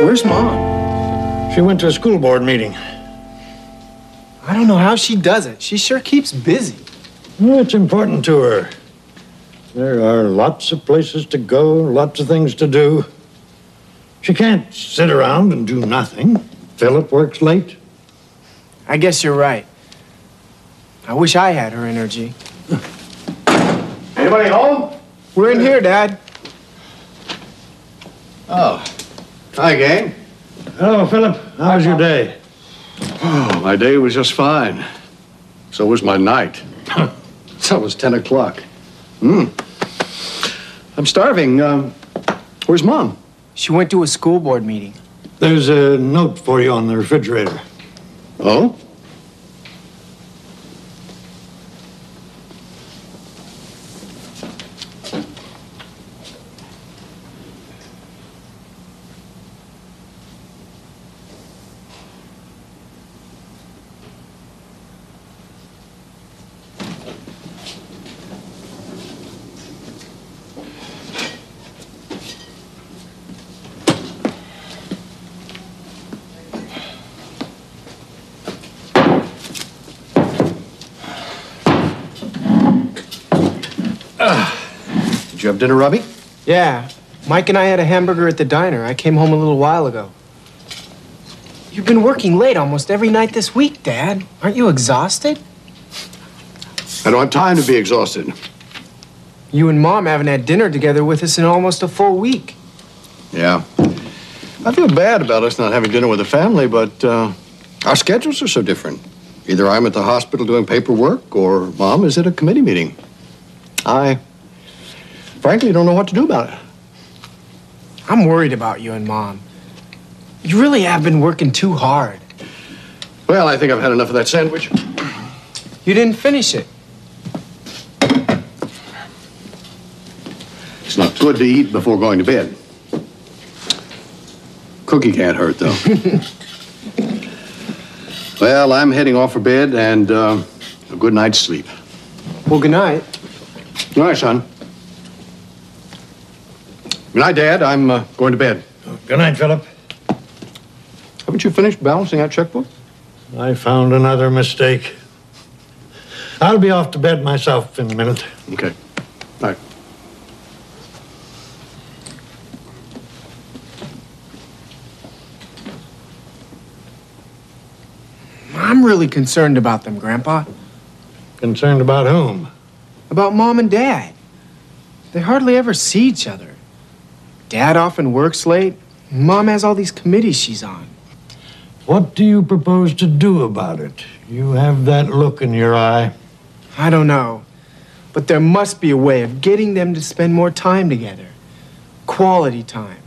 Where's Mom? She went to a school board meeting. I don't know how she does it. She sure keeps busy. Well, it's important to her. There are lots of places to go, lots of things to do. She can't sit around and do nothing. Philip works late. I guess you're right. I wish I had her energy. Anybody home? We're in here, Dad. Oh. Hi, gang. Hello, Philip. How was your day? Oh, my day was just fine. So was my night. so was 10 o'clock. Hmm. I'm starving. Um, where's Mom? She went to a school board meeting. There's a note for you on the refrigerator. Oh? Did you have dinner, Robbie? Yeah. Mike and I had a hamburger at the diner. I came home a little while ago. You've been working late almost every night this week, Dad. Aren't you exhausted? I don't have time to be exhausted. You and Mom haven't had dinner together with us in almost a full week. Yeah. I feel bad about us not having dinner with the family, but uh, our schedules are so different. Either I'm at the hospital doing paperwork, or Mom is at a committee meeting. I frankly don't know what to do about it. I'm worried about you and Mom. You really have been working too hard. Well, I think I've had enough of that sandwich. You didn't finish it. It's not good to eat before going to bed. Cookie can't hurt, though. well, I'm heading off for bed and uh, a good night's sleep. Well, good night. Good night, son. Good night, Dad. I'm uh, going to bed. Good night, Philip. Haven't you finished balancing that checkbook? I found another mistake. I'll be off to bed myself in a minute. Okay. Night. I'm really concerned about them, Grandpa. Concerned about whom? About Mom and Dad. They hardly ever see each other. Dad often works late. Mom has all these committees she's on. What do you propose to do about it? You have that look in your eye. I don't know. But there must be a way of getting them to spend more time together. Quality time.